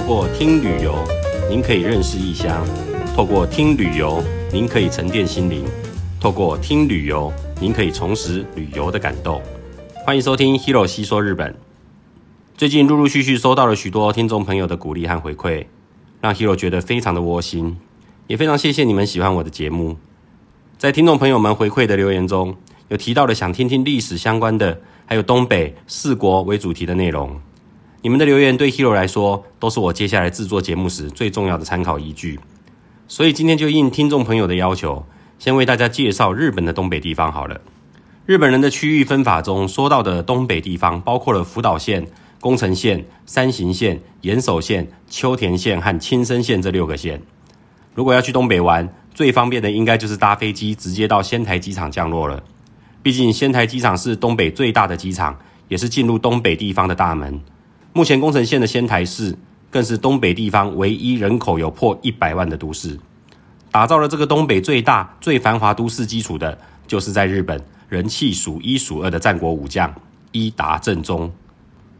透过听旅游，您可以认识异乡；透过听旅游，您可以沉淀心灵；透过听旅游，您可以重拾旅游的感动。欢迎收听 Hero 细说日本。最近陆陆续续收到了许多听众朋友的鼓励和回馈，让 Hero 觉得非常的窝心，也非常谢谢你们喜欢我的节目。在听众朋友们回馈的留言中，有提到了想听听历史相关的，还有东北四国为主题的内容。你们的留言对 Hero 来说，都是我接下来制作节目时最重要的参考依据。所以今天就应听众朋友的要求，先为大家介绍日本的东北地方好了。日本人的区域分法中说到的东北地方，包括了福岛县、宫城县、山形县、岩手县、秋田县和青森县这六个县。如果要去东北玩，最方便的应该就是搭飞机直接到仙台机场降落了。毕竟仙台机场是东北最大的机场，也是进入东北地方的大门。目前宫城县的仙台市更是东北地方唯一人口有破一百万的都市。打造了这个东北最大、最繁华都市基础的，就是在日本人气数一数二的战国武将伊达政宗。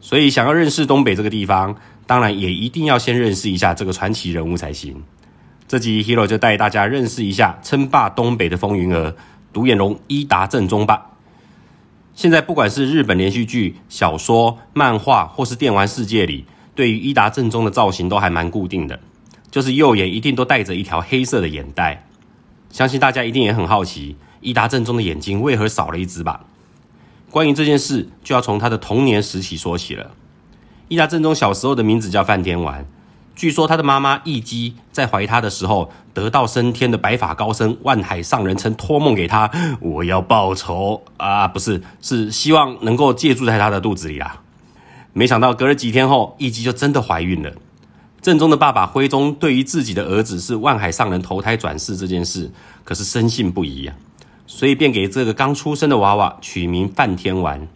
所以，想要认识东北这个地方，当然也一定要先认识一下这个传奇人物才行。这集 Hero 就带大家认识一下称霸东北的风云儿独眼龙伊达正宗吧。现在不管是日本连续剧、小说、漫画，或是电玩世界里，对于伊达正宗的造型都还蛮固定的，就是右眼一定都带着一条黑色的眼袋。相信大家一定也很好奇，伊达正宗的眼睛为何少了一只吧？关于这件事，就要从他的童年时期说起了。伊达正宗小时候的名字叫范天丸。据说他的妈妈义姬在怀他的时候，得道升天的白发高僧万海上人曾托梦给他：“我要报仇啊，不是，是希望能够借住在他的肚子里啊。”没想到隔了几天后，义姬就真的怀孕了。正宗的爸爸徽宗对于自己的儿子是万海上人投胎转世这件事，可是深信不疑啊，所以便给这个刚出生的娃娃取名范天丸。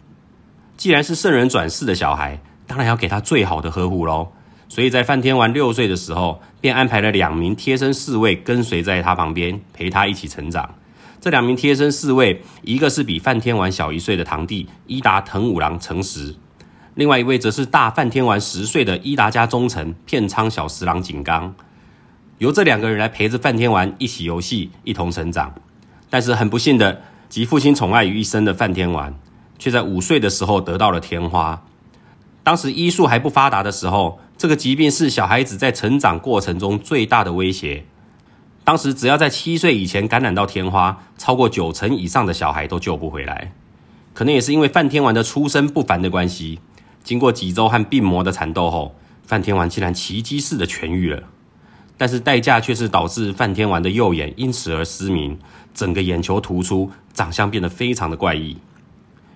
既然是圣人转世的小孩，当然要给他最好的呵护喽。所以在范天丸六岁的时候，便安排了两名贴身侍卫跟随在他旁边，陪他一起成长。这两名贴身侍卫，一个是比范天丸小一岁的堂弟伊达藤五郎诚实，另外一位则是大范天丸十岁的伊达家忠臣片仓小十郎景纲。由这两个人来陪着范天丸一起游戏，一同成长。但是很不幸的，集父亲宠爱于一身的范天丸，却在五岁的时候得到了天花。当时医术还不发达的时候。这个疾病是小孩子在成长过程中最大的威胁。当时只要在七岁以前感染到天花，超过九成以上的小孩都救不回来。可能也是因为范天丸的出身不凡的关系，经过几周和病魔的缠斗后，范天丸竟然奇迹似的痊愈了。但是代价却是导致范天丸的右眼因此而失明，整个眼球突出，长相变得非常的怪异。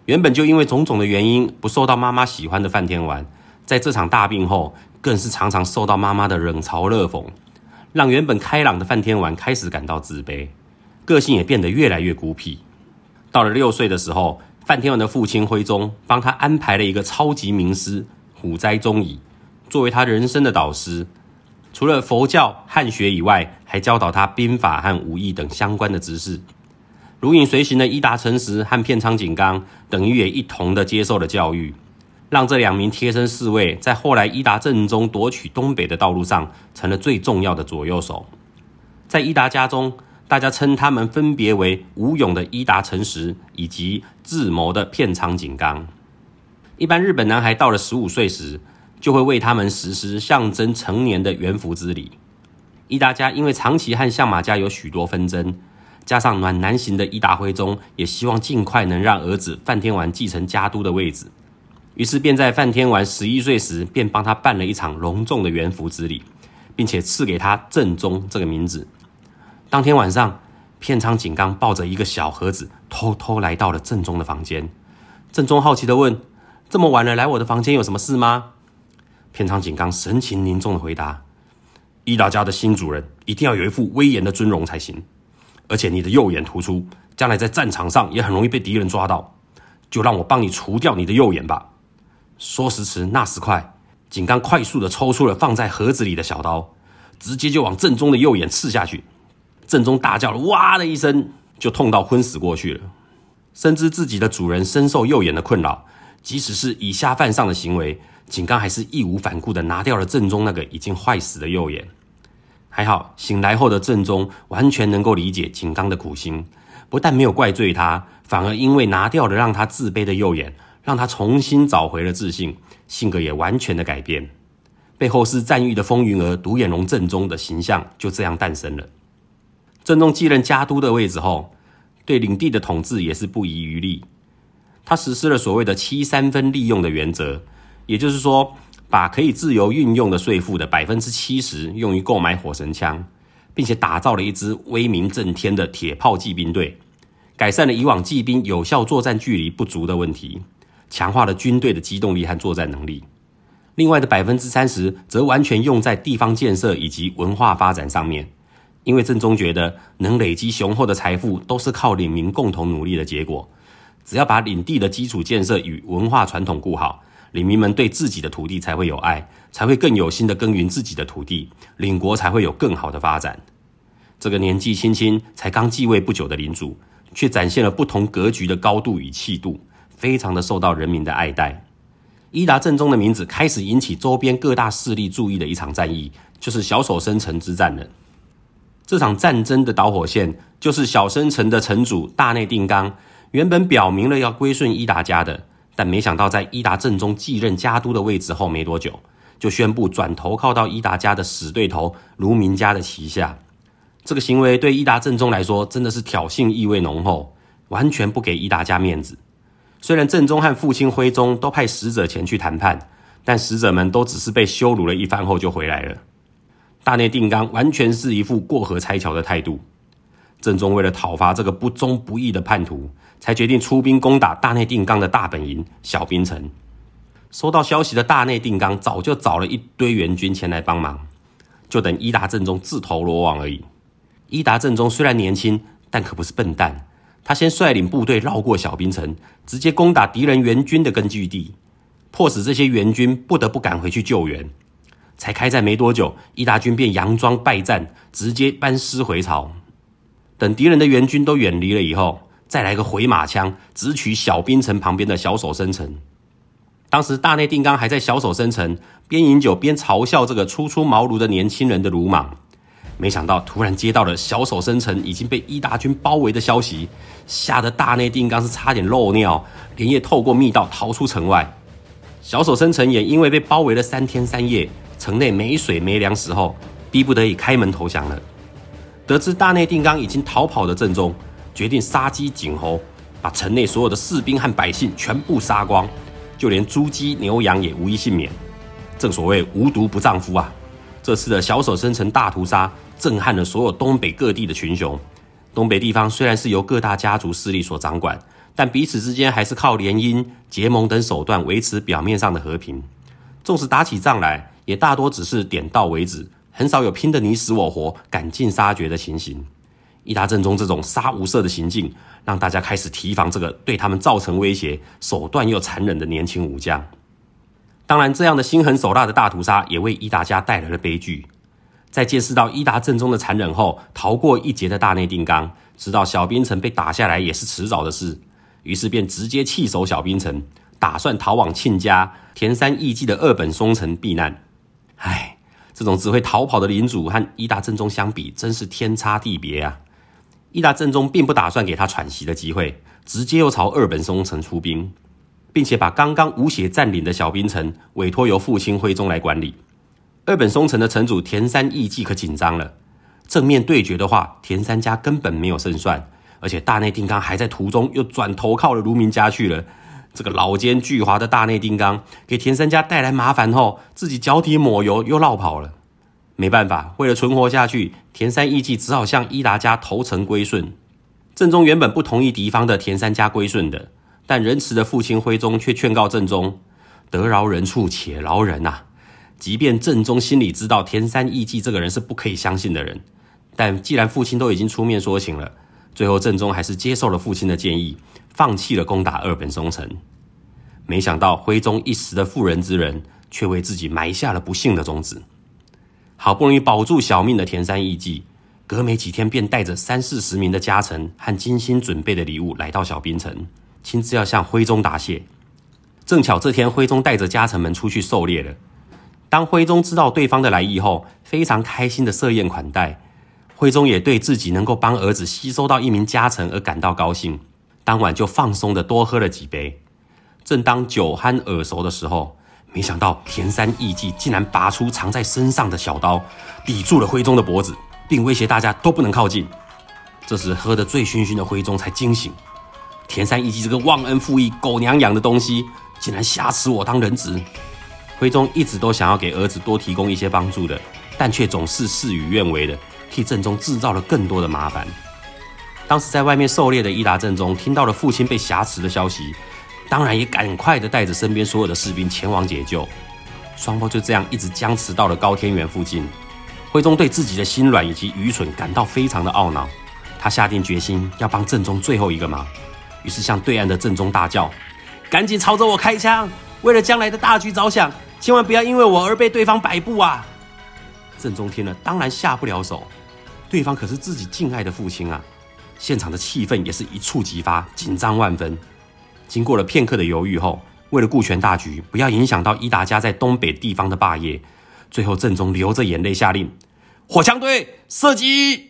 原本就因为种种的原因不受到妈妈喜欢的范天丸，在这场大病后。更是常常受到妈妈的冷嘲热讽，让原本开朗的范天丸开始感到自卑，个性也变得越来越孤僻。到了六岁的时候，范天丸的父亲徽宗帮他安排了一个超级名师虎斋宗乙，作为他人生的导师。除了佛教汉学以外，还教导他兵法和武艺等相关的知识。如影随形的伊达成实和片仓景纲，等于也一同的接受了教育。让这两名贴身侍卫在后来伊达正宗夺取东北的道路上成了最重要的左右手。在伊达家中，大家称他们分别为武勇的伊达成实以及智谋的片仓景纲。一般日本男孩到了十五岁时，就会为他们实施象征成年的元服之礼。伊达家因为长期和相马家有许多纷争，加上暖男型的伊达辉宗也希望尽快能让儿子范天丸继承家督的位置。于是便在范天丸十一岁时，便帮他办了一场隆重的元服之礼，并且赐给他正宗这个名字。当天晚上，片仓景纲抱着一个小盒子，偷偷来到了正宗的房间。正宗好奇的问：“这么晚了，来我的房间有什么事吗？”片仓景纲神情凝重的回答：“伊达家的新主人一定要有一副威严的尊容才行，而且你的右眼突出，将来在战场上也很容易被敌人抓到，就让我帮你除掉你的右眼吧。”说时迟，那时快，井刚快速的抽出了放在盒子里的小刀，直接就往正宗的右眼刺下去。正宗大叫了“哇”的一声，就痛到昏死过去了。深知自己的主人深受右眼的困扰，即使是以下犯上的行为，景刚还是义无反顾的拿掉了正中那个已经坏死的右眼。还好，醒来后的正中完全能够理解景刚的苦心，不但没有怪罪他，反而因为拿掉了让他自卑的右眼，让他重新找回了自信，性格也完全的改变。背后是赞誉的风云儿独眼龙正宗的形象就这样诞生了。正宗继任家督的位置后，对领地的统治也是不遗余力。他实施了所谓的七三分利用的原则，也就是说。把可以自由运用的税赋的百分之七十用于购买火神枪，并且打造了一支威名震天的铁炮骑兵队，改善了以往骑兵有效作战距离不足的问题，强化了军队的机动力和作战能力。另外的百分之三十则完全用在地方建设以及文化发展上面，因为正宗觉得能累积雄厚的财富都是靠领民共同努力的结果，只要把领地的基础建设与文化传统顾好。领民们对自己的土地才会有爱，才会更有心的耕耘自己的土地，领国才会有更好的发展。这个年纪轻轻、才刚继位不久的领主，却展现了不同格局的高度与气度，非常的受到人民的爱戴。伊达正宗的名字开始引起周边各大势力注意的一场战役，就是小手生城之战了。这场战争的导火线，就是小生城的城主大内定纲，原本表明了要归顺伊达家的。但没想到，在伊达正宗继任家督的位置后没多久，就宣布转投靠到伊达家的死对头卢明家的旗下。这个行为对伊达正宗来说真的是挑衅意味浓厚，完全不给伊达家面子。虽然正宗和父亲徽宗都派使者前去谈判，但使者们都只是被羞辱了一番后就回来了。大内定纲完全是一副过河拆桥的态度。正宗为了讨伐这个不忠不义的叛徒。才决定出兵攻打大内定纲的大本营小滨城。收到消息的大内定纲早就找了一堆援军前来帮忙，就等伊达正宗自投罗网而已。伊达正宗虽然年轻，但可不是笨蛋。他先率领部队绕过小滨城，直接攻打敌人援军的根据地，迫使这些援军不得不赶回去救援。才开战没多久，伊达军便佯装败战，直接班师回朝。等敌人的援军都远离了以后。再来个回马枪，直取小滨城旁边的小手生城。当时大内定纲还在小手生城边饮酒边嘲笑这个初出茅庐的年轻人的鲁莽，没想到突然接到了小手生城已经被伊达军包围的消息，吓得大内定纲是差点漏尿，连夜透过密道逃出城外。小手生城也因为被包围了三天三夜，城内没水没粮食后，逼不得已开门投降了。得知大内定纲已经逃跑的正中。决定杀鸡儆猴，把城内所有的士兵和百姓全部杀光，就连猪鸡牛羊也无一幸免。正所谓无毒不丈夫啊！这次的小手生城大屠杀，震撼了所有东北各地的群雄。东北地方虽然是由各大家族势力所掌管，但彼此之间还是靠联姻、结盟等手段维持表面上的和平。纵使打起仗来，也大多只是点到为止，很少有拼得你死我活、赶尽杀绝的情形。伊达正宗这种杀无赦的行径，让大家开始提防这个对他们造成威胁、手段又残忍的年轻武将。当然，这样的心狠手辣的大屠杀也为伊达家带来了悲剧。在见识到伊达正宗的残忍后，逃过一劫的大内定纲知道小滨城被打下来也是迟早的事，于是便直接弃守小滨城，打算逃往亲家田山义季的二本松城避难。唉，这种只会逃跑的领主和伊达正宗相比，真是天差地别啊！伊达正宗并不打算给他喘息的机会，直接又朝二本松城出兵，并且把刚刚吴血占领的小滨城委托由父亲徽宗来管理。二本松城的城主田山义季可紧张了，正面对决的话，田三家根本没有胜算，而且大内定纲还在途中又转投靠了卢明家去了。这个老奸巨猾的大内定纲给田三家带来麻烦后，自己脚底抹油又绕跑了。没办法，为了存活下去，田三义季只好向伊达家投诚归顺。正宗原本不同意敌方的田三家归顺的，但仁慈的父亲徽宗却劝告正宗：“得饶人处且饶人呐！”即便正宗心里知道田三义季这个人是不可以相信的人，但既然父亲都已经出面说情了，最后正宗还是接受了父亲的建议，放弃了攻打二本松城。没想到徽宗一时的妇人之仁，却为自己埋下了不幸的种子。好不容易保住小命的田山义季，隔没几天便带着三四十名的家臣和精心准备的礼物来到小滨城，亲自要向徽宗答谢。正巧这天徽宗带着家臣们出去狩猎了。当徽宗知道对方的来意后，非常开心的设宴款待。徽宗也对自己能够帮儿子吸收到一名家臣而感到高兴，当晚就放松的多喝了几杯。正当酒酣耳熟的时候，没想到田山义季竟然拔出藏在身上的小刀，抵住了徽宗的脖子，并威胁大家都不能靠近。这时喝得醉醺醺的徽宗才惊醒，田山义季这个忘恩负义、狗娘养的东西，竟然挟持我当人质。徽宗一直都想要给儿子多提供一些帮助的，但却总是事与愿违的，替正宗制造了更多的麻烦。当时在外面狩猎的伊达正宗听到了父亲被挟持的消息，当然也赶快的带着身边所有的士兵前往解救。双方就这样一直僵持到了高天原附近。徽宗对自己的心软以及愚蠢感到非常的懊恼，他下定决心要帮正宗最后一个忙，于是向对岸的正中大叫：“赶紧朝着我开枪！为了将来的大局着想。”千万不要因为我而被对方摆布啊！正宗听了当然下不了手，对方可是自己敬爱的父亲啊！现场的气氛也是一触即发，紧张万分。经过了片刻的犹豫后，为了顾全大局，不要影响到伊达家在东北地方的霸业，最后正宗流着眼泪下令：火枪队射击！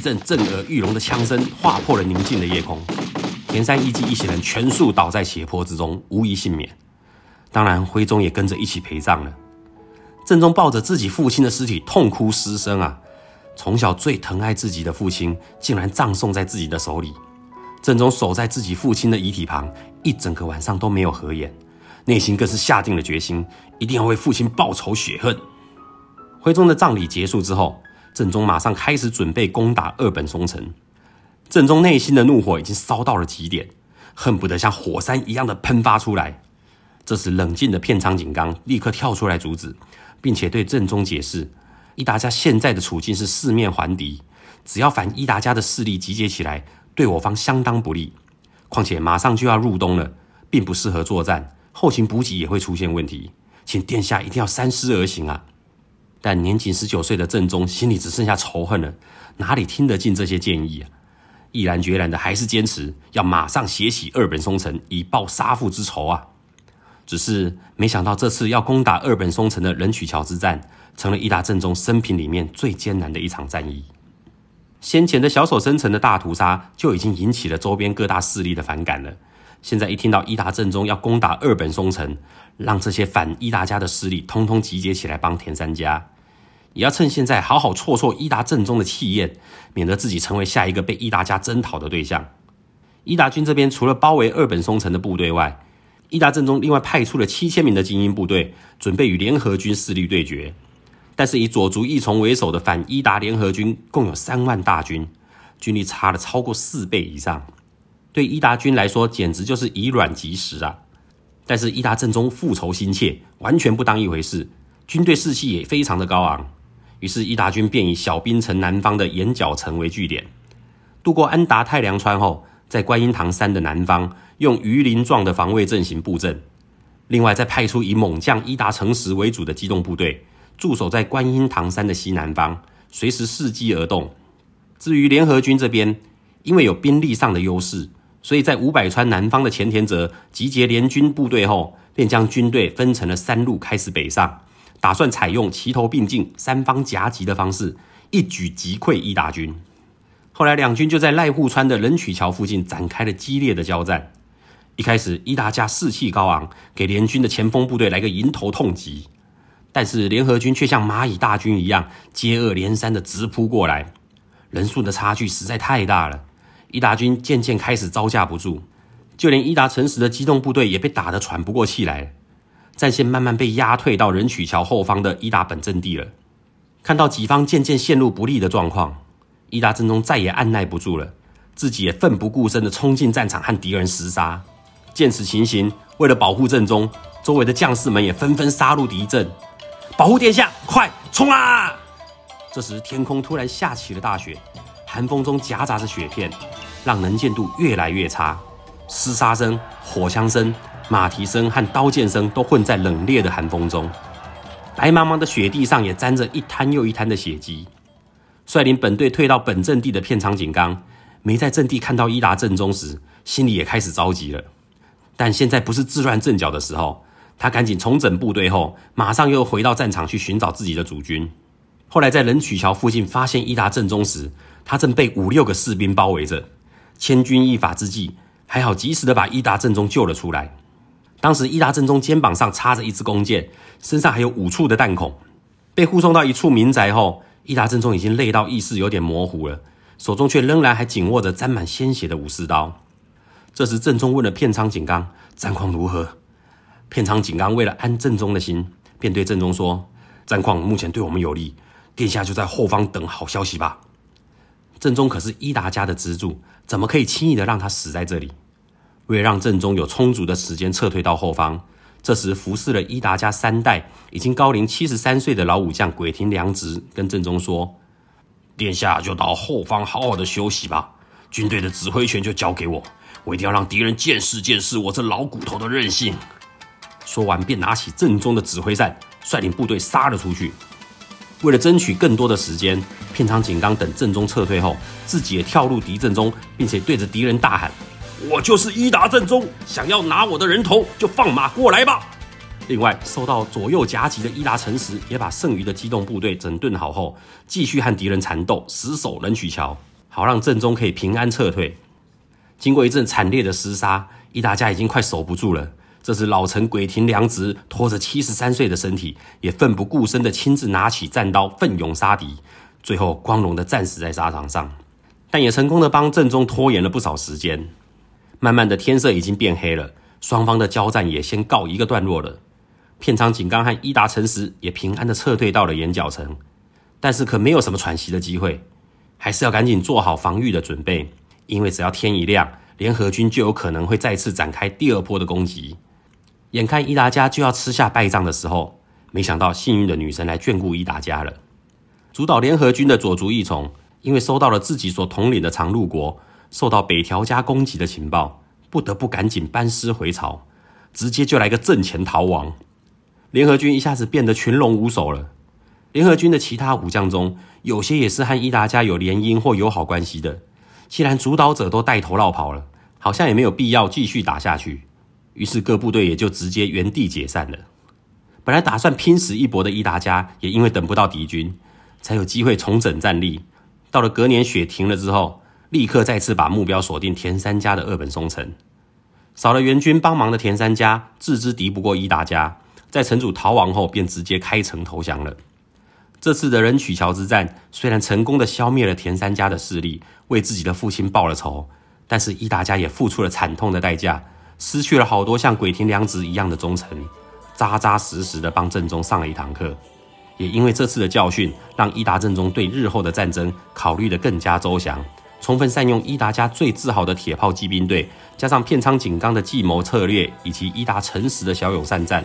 一阵震耳欲聋的枪声划破了宁静的夜空，田山一季一行人全数倒在血泊之中，无一幸免。当然，徽宗也跟着一起陪葬了。正宗抱着自己父亲的尸体痛哭失声啊！从小最疼爱自己的父亲，竟然葬送在自己的手里。正宗守在自己父亲的遗体旁，一整个晚上都没有合眼，内心更是下定了决心，一定要为父亲报仇雪恨。徽宗的葬礼结束之后，正宗马上开始准备攻打二本松城。正宗内心的怒火已经烧到了极点，恨不得像火山一样的喷发出来。这时，冷静的片仓景纲立刻跳出来阻止，并且对正宗解释：伊达家现在的处境是四面环敌，只要反伊达家的势力集结起来，对我方相当不利。况且马上就要入冬了，并不适合作战，后勤补给也会出现问题，请殿下一定要三思而行啊！但年仅十九岁的正宗心里只剩下仇恨了，哪里听得进这些建议啊？毅然决然的还是坚持要马上写起二本松城，以报杀父之仇啊！只是没想到，这次要攻打二本松城的人曲桥之战，成了伊达正宗生平里面最艰难的一场战役。先前的小手生城的大屠杀就已经引起了周边各大势力的反感了。现在一听到伊达正宗要攻打二本松城，让这些反伊达家的势力通通集结起来帮田三家，也要趁现在好好挫挫伊达正宗的气焰，免得自己成为下一个被伊达家征讨的对象。伊达军这边除了包围二本松城的部队外，伊达正宗另外派出了七千名的精英部队，准备与联合军势力对决。但是以左足义从为首的反伊达联合军共有三万大军，军力差了超过四倍以上，对伊达军来说简直就是以卵击石啊！但是伊达正宗复仇心切，完全不当一回事，军队士气也非常的高昂。于是伊达军便以小滨城南方的岩角城为据点，渡过安达太良川后，在观音堂山的南方。用鱼鳞状的防卫阵型布阵，另外再派出以猛将伊达成实为主的机动部队驻守在观音堂山的西南方，随时伺机而动。至于联合军这边，因为有兵力上的优势，所以在五百川南方的前田泽集结联军部队后，便将军队分成了三路开始北上，打算采用齐头并进、三方夹击的方式，一举击溃伊达军。后来两军就在濑户川的人曲桥附近展开了激烈的交战。一开始，伊达家士气高昂，给联军的前锋部队来个迎头痛击。但是联合军却像蚂蚁大军一样，接二连三的直扑过来，人数的差距实在太大了。伊达军渐渐开始招架不住，就连伊达城实的机动部队也被打得喘不过气来，战线慢慢被压退到人曲桥后方的伊达本阵地了。看到己方渐渐陷入不利的状况，伊达正中再也按耐不住了，自己也奋不顾身的冲进战场和敌人厮杀。见此情形，为了保护正中，周围的将士们也纷纷杀入敌阵，保护殿下，快冲啊！这时天空突然下起了大雪，寒风中夹杂着雪片，让能见度越来越差。厮杀声、火枪声、马蹄声和刀剑声都混在冷冽的寒风中，白茫茫的雪地上也沾着一滩又一滩的血迹。率领本队退到本阵地的片仓景纲，没在阵地看到伊达正宗时，心里也开始着急了。但现在不是自乱阵脚的时候。他赶紧重整部队后，马上又回到战场去寻找自己的主军。后来在人曲桥附近发现伊达正宗时，他正被五六个士兵包围着。千钧一发之际，还好及时的把伊达正宗救了出来。当时伊达正宗肩膀上插着一支弓箭，身上还有五处的弹孔。被护送到一处民宅后，伊达正宗已经累到意识有点模糊了，手中却仍然还紧握着沾满鲜血的武士刀。这时正宗问了片仓景纲战况如何。片仓景纲为了安正宗的心，便对正宗说：“战况目前对我们有利，殿下就在后方等好消息吧。”正宗可是伊达家的支柱，怎么可以轻易的让他死在这里？为了让正宗有充足的时间撤退到后方，这时服侍了伊达家三代、已经高龄七十三岁的老武将鬼庭良直跟正宗说：“殿下就到后方好好的休息吧，军队的指挥权就交给我，我一定要让敌人见识见识我这老骨头的韧性。”说完，便拿起正宗的指挥扇，率领部队杀了出去。为了争取更多的时间，片仓景纲等正宗撤退后，自己也跳入敌阵中，并且对着敌人大喊：“我就是伊达正宗，想要拿我的人头，就放马过来吧！”另外，受到左右夹击的伊达成实也把剩余的机动部队整顿好后，继续和敌人缠斗，死守人曲桥，好让正宗可以平安撤退。经过一阵惨烈的厮杀，伊达家已经快守不住了。这时，老臣鬼庭良直拖着七十三岁的身体，也奋不顾身的亲自拿起战刀，奋勇杀敌，最后光荣的战死在沙场上。但也成功的帮正宗拖延了不少时间。慢慢的，天色已经变黑了，双方的交战也先告一个段落了。片仓景纲和伊达成实也平安的撤退到了岩角城，但是可没有什么喘息的机会，还是要赶紧做好防御的准备，因为只要天一亮，联合军就有可能会再次展开第二波的攻击。眼看伊达家就要吃下败仗的时候，没想到幸运的女神来眷顾伊达家了。主导联合军的佐竹义从，因为收到了自己所统领的长陆国受到北条家攻击的情报，不得不赶紧班师回朝，直接就来个阵前逃亡。联合军一下子变得群龙无首了。联合军的其他武将中，有些也是和伊达家有联姻或友好关系的。既然主导者都带头绕跑了，好像也没有必要继续打下去。于是各部队也就直接原地解散了。本来打算拼死一搏的伊达家，也因为等不到敌军，才有机会重整战力。到了隔年雪停了之后，立刻再次把目标锁定田三家的二本松城。少了援军帮忙的田三家自知敌不过伊达家，在城主逃亡后，便直接开城投降了。这次的人曲桥之战，虽然成功的消灭了田三家的势力，为自己的父亲报了仇，但是伊达家也付出了惨痛的代价。失去了好多像鬼田良子一样的忠臣，扎扎实实的帮正宗上了一堂课。也因为这次的教训，让伊达正宗对日后的战争考虑得更加周详，充分善用伊达家最自豪的铁炮骑兵队，加上片仓景纲的计谋策略，以及伊达诚实的骁勇善战，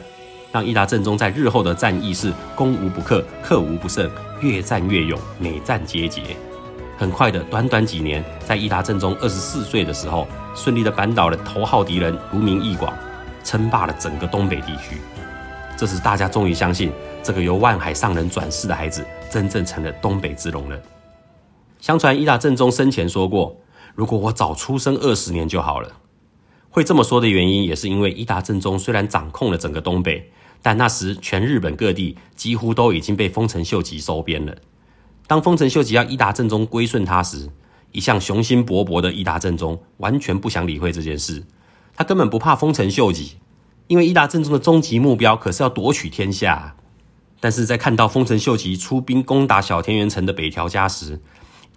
让伊达正宗在日后的战役是攻无不克，克无不胜，越战越勇，每战皆捷。很快的，短短几年，在伊达正宗二十四岁的时候，顺利的扳倒了头号敌人如名义广，称霸了整个东北地区。这时，大家终于相信，这个由万海上人转世的孩子，真正成了东北之龙了。相传伊达正宗生前说过：“如果我早出生二十年就好了。”会这么说的原因，也是因为伊达正宗虽然掌控了整个东北，但那时全日本各地几乎都已经被丰臣秀吉收编了。当丰臣秀吉要伊达正宗归顺他时，一向雄心勃勃的伊达正宗完全不想理会这件事。他根本不怕丰臣秀吉，因为伊达正宗的终极目标可是要夺取天下。但是在看到丰臣秀吉出兵攻打小田原城的北条家时，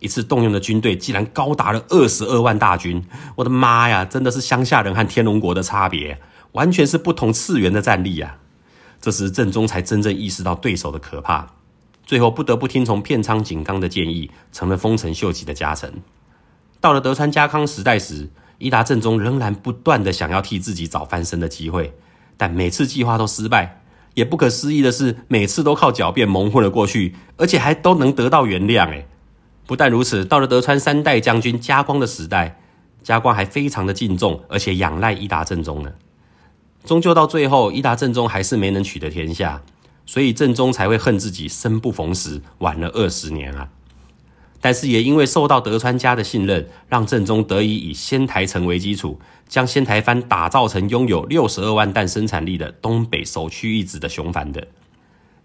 一次动用的军队竟然高达了二十二万大军！我的妈呀，真的是乡下人和天龙国的差别，完全是不同次元的战力啊！这时正宗才真正意识到对手的可怕。最后不得不听从片仓景纲的建议，成了丰臣秀吉的家臣。到了德川家康时代时，伊达政宗仍然不断的想要替自己找翻身的机会，但每次计划都失败。也不可思议的是，每次都靠狡辩蒙混了过去，而且还都能得到原谅。诶不但如此，到了德川三代将军家光的时代，家光还非常的敬重，而且仰赖伊达政宗呢。终究到最后，伊达政宗还是没能取得天下。所以正宗才会恨自己生不逢时，晚了二十年啊！但是也因为受到德川家的信任，让正宗得以以仙台城为基础，将仙台藩打造成拥有六十二万担生产力的东北首屈一指的雄藩的。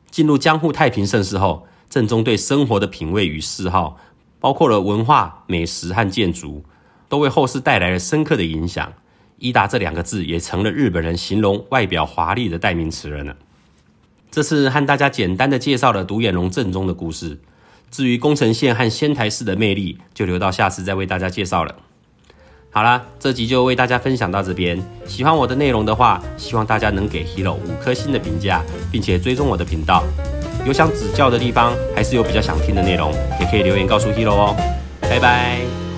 进入江户太平盛世后，正宗对生活的品味与嗜好，包括了文化、美食和建筑，都为后世带来了深刻的影响。伊达这两个字也成了日本人形容外表华丽的代名词了呢。这次和大家简单的介绍了独眼龙正宗的故事。至于宫城县和仙台市的魅力，就留到下次再为大家介绍了。好啦，这集就为大家分享到这边。喜欢我的内容的话，希望大家能给 Hero 五颗星的评价，并且追踪我的频道。有想指教的地方，还是有比较想听的内容，也可以留言告诉 Hero 哦。拜拜。